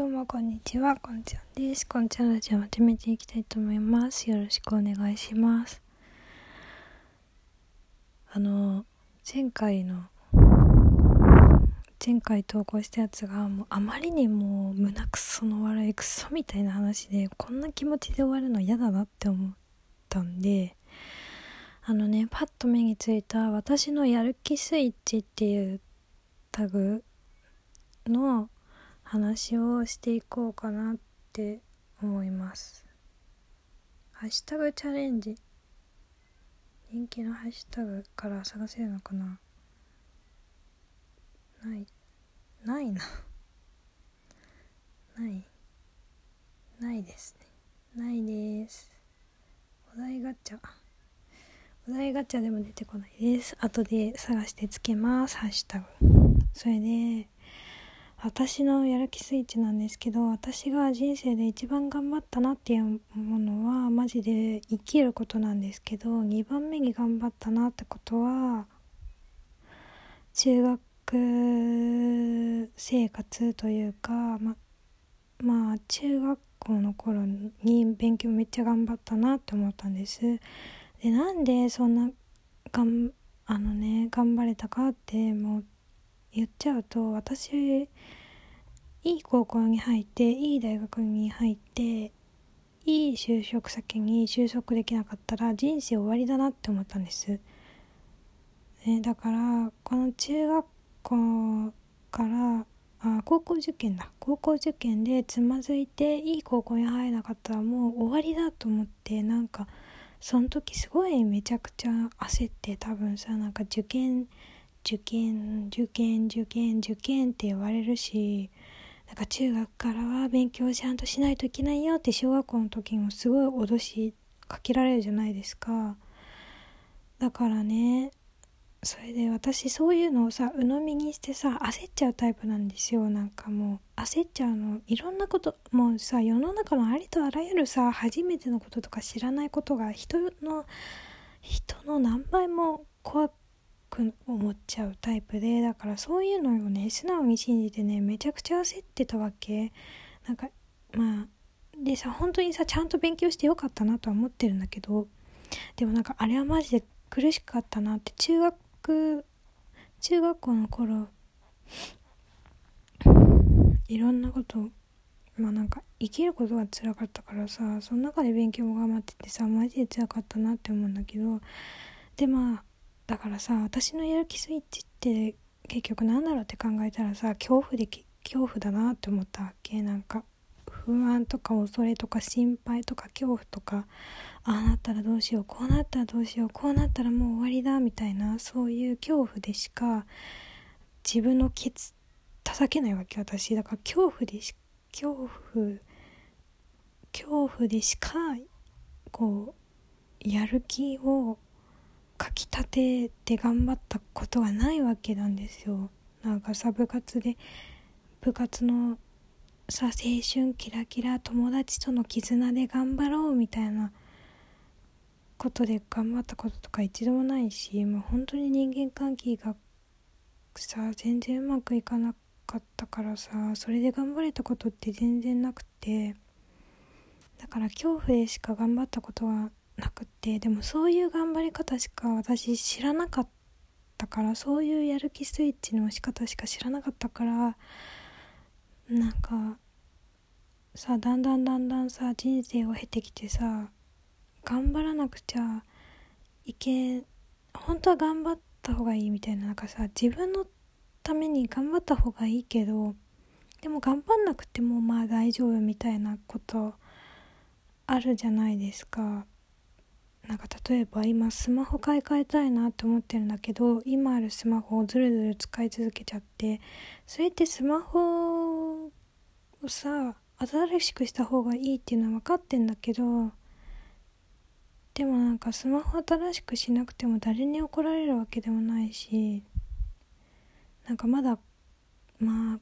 どうもこんにちは、こんちゃんです。こんちゃんラジオ始めていきたいと思います。よろしくお願いします。あの、前回の、前回投稿したやつがもうあまりにも胸くその笑いクソみたいな話で、こんな気持ちで終わるの嫌だなって思ったんで、あのね、パッと目についた私のやる気スイッチっていうタグの話をしていこうかなって思います。ハッシュタグチャレンジ。人気のハッシュタグから探せるのかな？ない。ないな。ない。ないですね。ないです。お題ガチャ。お題ガチャでも出てこないです。後で探してつけます。ハッシュタグ。それで私のやる気スイッチなんですけど私が人生で一番頑張ったなっていうものはマジで生きることなんですけど2番目に頑張ったなってことは中学生活というかままあ中学校の頃に勉強めっちゃ頑張ったなって思ったんです。でなんでそんながんあのね頑張れたかってもう言っちゃうと私いい高校に入っていい大学に入っていい就職先に就職できなかったら人生終わりだなって思ったんです、ね、だからこの中学校からあ高校受験だ。高校受験でつまずいていい高校に入らなかったらもう終わりだと思ってなんかその時すごいめちゃくちゃ焦って多分さなんか受験受験受験受験受験って言われるしなんか中学からは勉強ちゃんとしないといけないよって小学校の時もすごい脅しかけられるじゃないですか。だからねそれで私そういうのをさ鵜呑みにしてさ焦っちゃうタイプなんですよ。なんかもう焦っちゃうのいろんなこともうさ世の中のありとあらゆるさ初めてのこととか知らないことが人の人の何倍も怖く思っちゃうタイプでだからそういうのをね素直に信じてねめちゃくちゃ焦ってたわけ。なんかまあでさ本当にさちゃんと勉強してよかったなとは思ってるんだけどでもなんかあれはマジで苦しかったなって中学中学校の頃いろんなことまあなんか生きることが辛かったからさその中で勉強も頑張っててさマジで辛かったなって思うんだけどでまあだからさ私のやる気スイッチって結局なんだろうって考えたらさ恐怖で恐怖だなって思ったわけ。なんか不安とか恐れとか心配とか恐怖とかああなったらどうしようこうなったらどうしようこうなったらもう終わりだみたいなそういう恐怖でしか自分のケツ叩けないわけ私。だから恐怖でし恐怖恐怖でしかこうやる気をかきたてて頑張ったことがないわけなんですよ。なんかさ部活で部活のさ青春キラキラ友達との絆で頑張ろうみたいなことで頑張ったこととか一度もないしもう本当に人間関係がさ全然うまくいかなかったからさそれで頑張れたことって全然なくて。だから恐怖でしか頑張ったことはなくってでもそういう頑張り方しか私知らなかったからそういうやる気スイッチの押し方しか知らなかったからなんかさだんだんだんだんさ人生を経てきてさ頑張らなくちゃいけ本当は頑張った方がいいみたいななんかさ自分のために頑張った方がいいけどでも頑張んなくてもまあ大丈夫みたいなことあるじゃないですか。なんか例えば今スマホ買い替えたいなって思ってるんだけど今あるスマホをずるずる使い続けちゃってそれってスマホをさ新しくした方がいいっていうのは分かってんだけどでもなんかスマホ新しくしなくても誰に怒られるわけでもないしなんかまだまあ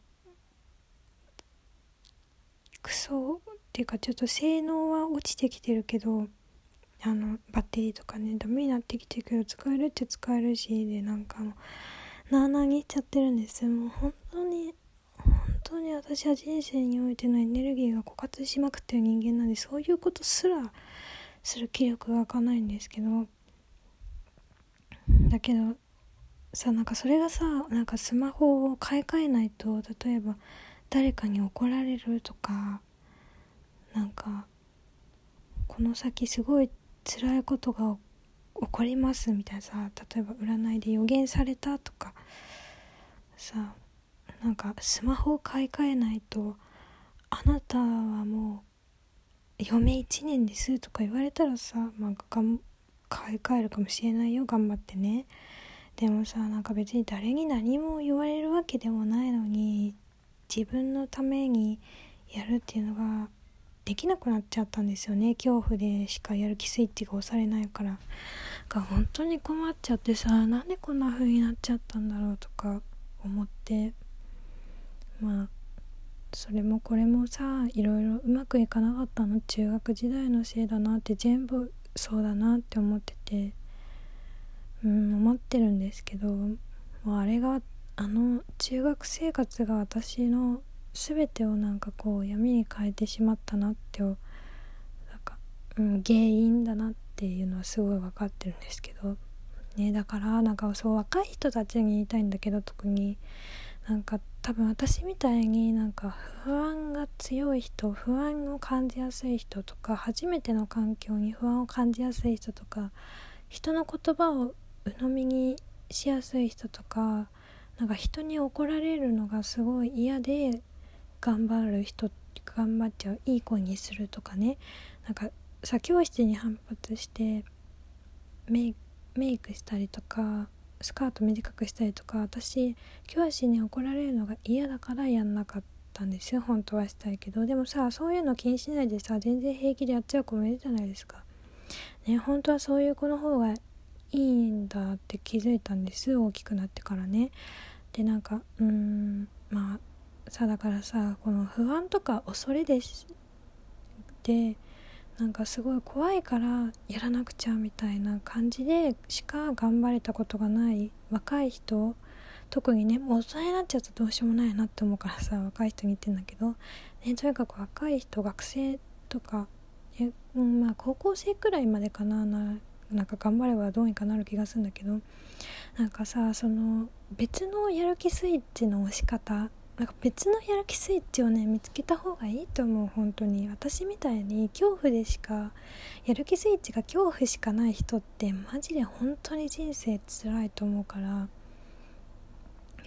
クソっていうかちょっと性能は落ちてきてるけどあのバッテリーとかねダメになってきてるけど使えるって使えるしでなんかもうなあなあにっちゃってるんですもう本当に本当に私は人生においてのエネルギーが枯渇しまくってる人間なんでそういうことすらする気力が湧かないんですけど。だけどさなんかそれがさなんかスマホを買い替えないと例えば誰かに怒られるとかなんかこの先すごい辛いことが起こりますみたいなさ例えば占いで予言されたとかさなんかスマホを買い替えないとあなたはもう嫁1年ですとか言われたらさ、まあ、がん買い替えるかもしれないよ頑張ってね。でもさなんか別に誰に何も言われるわけでもないのに自分のためにやるっていうのができなくなっちゃったんですよね。恐怖でしかやる気スイッチが押されないから。が本当に困っちゃってさなんでこんな風になっちゃったんだろうとか思って。まあそれもこれもさいろいろうまくいかなかったの？中学時代のせいだなって全部そうだなって思ってて。うん思ってるんですけど。もうあれがあの中学生活が私の全てをなんかこう闇に変えてしまったなってなんか、うん、原因だなっていうのはすごい分かってるんですけど、ね、だからなんかそう若い人たちに言いたいんだけど特になんか多分私みたいになんか不安が強い人不安を感じやすい人とか初めての環境に不安を感じやすい人とか人の言葉を鵜呑みにしやすい人とかなんか人に怒られるのがすごい嫌で頑張る人頑張っちゃういい子にするとかね。なんかさ教室に反発してメイクしたりとかスカート短くしたりとか私教師に怒られるのが嫌だからやんなかったんですよ。本当はしたいけど。でもさそういうの気にしないでさ全然平気でやっちゃう子もいるじゃないですか。ね本当はそういう子の方がいいんだって気づいたんです。大きくなってからね。でなんかうーんまあさだからさこの不安とか恐れですでなんかすごい怖いからやらなくちゃみたいな感じでしか頑張れたことがない若い人特にねもう大人になっちゃうとどうしようもないなって思うからさ若い人に言ってんだけど、ね、とにかく若い人学生とかえ、うん、まあ高校生くらいまでかなななんか頑張ればどうにかなる気がするんだけどなんかさその別のやる気スイッチの押し方なんか別のやる気スイッチをね見つけた方がいいと思う本当に。私みたいに恐怖でしかやる気スイッチが恐怖しかない人ってマジで本当に人生辛いと思うから。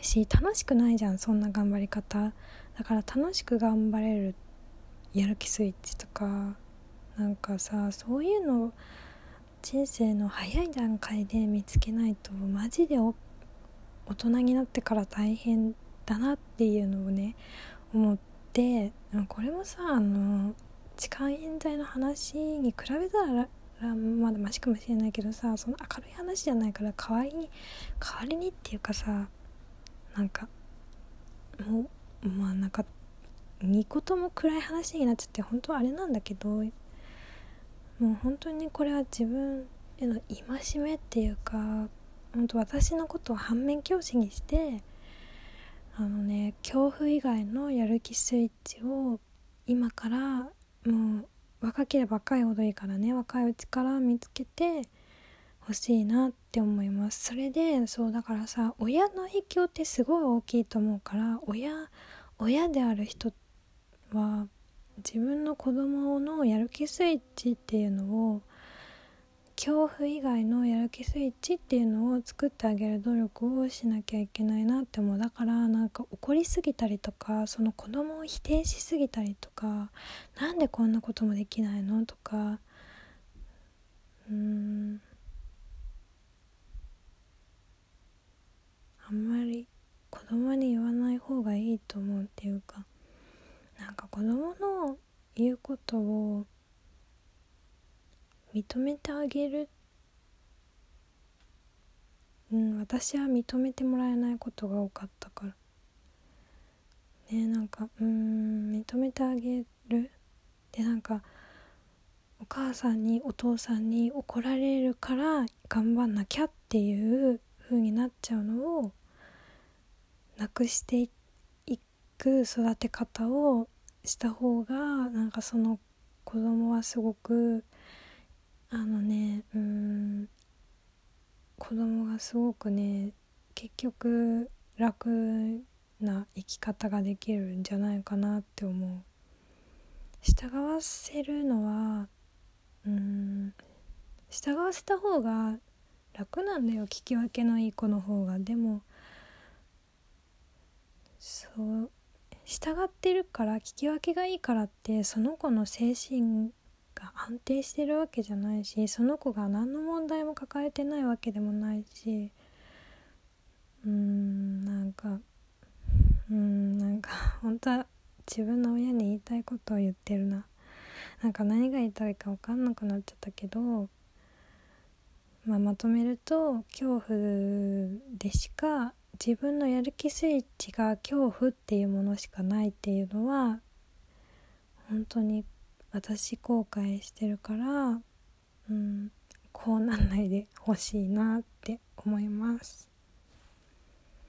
し楽しくないじゃんそんな頑張り方。だから楽しく頑張れるやる気スイッチとか。なんかさそういうの人生の早い段階で見つけないとマジで大人になってから大変だなっていうのをね思ってこれもさあの痴漢冤罪の話に比べたらまだマシかもしれないけどさその明るい話じゃないから代わりに代わりにっていうかさなんかもうまあなんか2個とも暗い話になっちゃって本当はあれなんだけどもう本当にこれは自分への戒めっていうか本当私のことを反面教師にしてあのね恐怖以外のやる気スイッチを今からもう若ければ若いほどいいからね若いうちから見つけてほしいなって思います。それでそうだからさ親の影響ってすごい大きいと思うから親親である人は自分の子供のやる気スイッチっていうのを恐怖以外のやる気スイッチっていうのを作ってあげる努力をしなきゃいけないなって思う。だからなんか怒りすぎたりとかその子供を否定しすぎたりとかなんでこんなこともできないのとかうーん。あんまり子供に言わない方がいいと思うっていうかなんか子供の言うことを認めてあげる。うん私は認めてもらえないことが多かったから。ねなんかうん認めてあげる。でなんかお母さんにお父さんに怒られるから頑張んなきゃっていう風になっちゃうのをなくしていく育て方をした方がなんかその子供はすごくあのねうん子供がすごくね結局楽な生き方ができるんじゃないかなって思う。従わせるのはうん従わせた方が楽なんだよ聞き分けのいい子の方が。でもそう従ってるから聞き分けがいいからってその子の精神安定してるわけじゃないしその子が何の問題も抱えてないわけでもないしうーんなんかうーんなんか 本当は自分の親に言いたいことを言ってるな。なんか何が言いたいか分かんなくなっちゃったけど、まあ、まとめると恐怖でしか自分のやる気スイッチが恐怖っていうものしかないっていうのは本当に私後悔してるから、うん、こうなんないでほしいなって思います。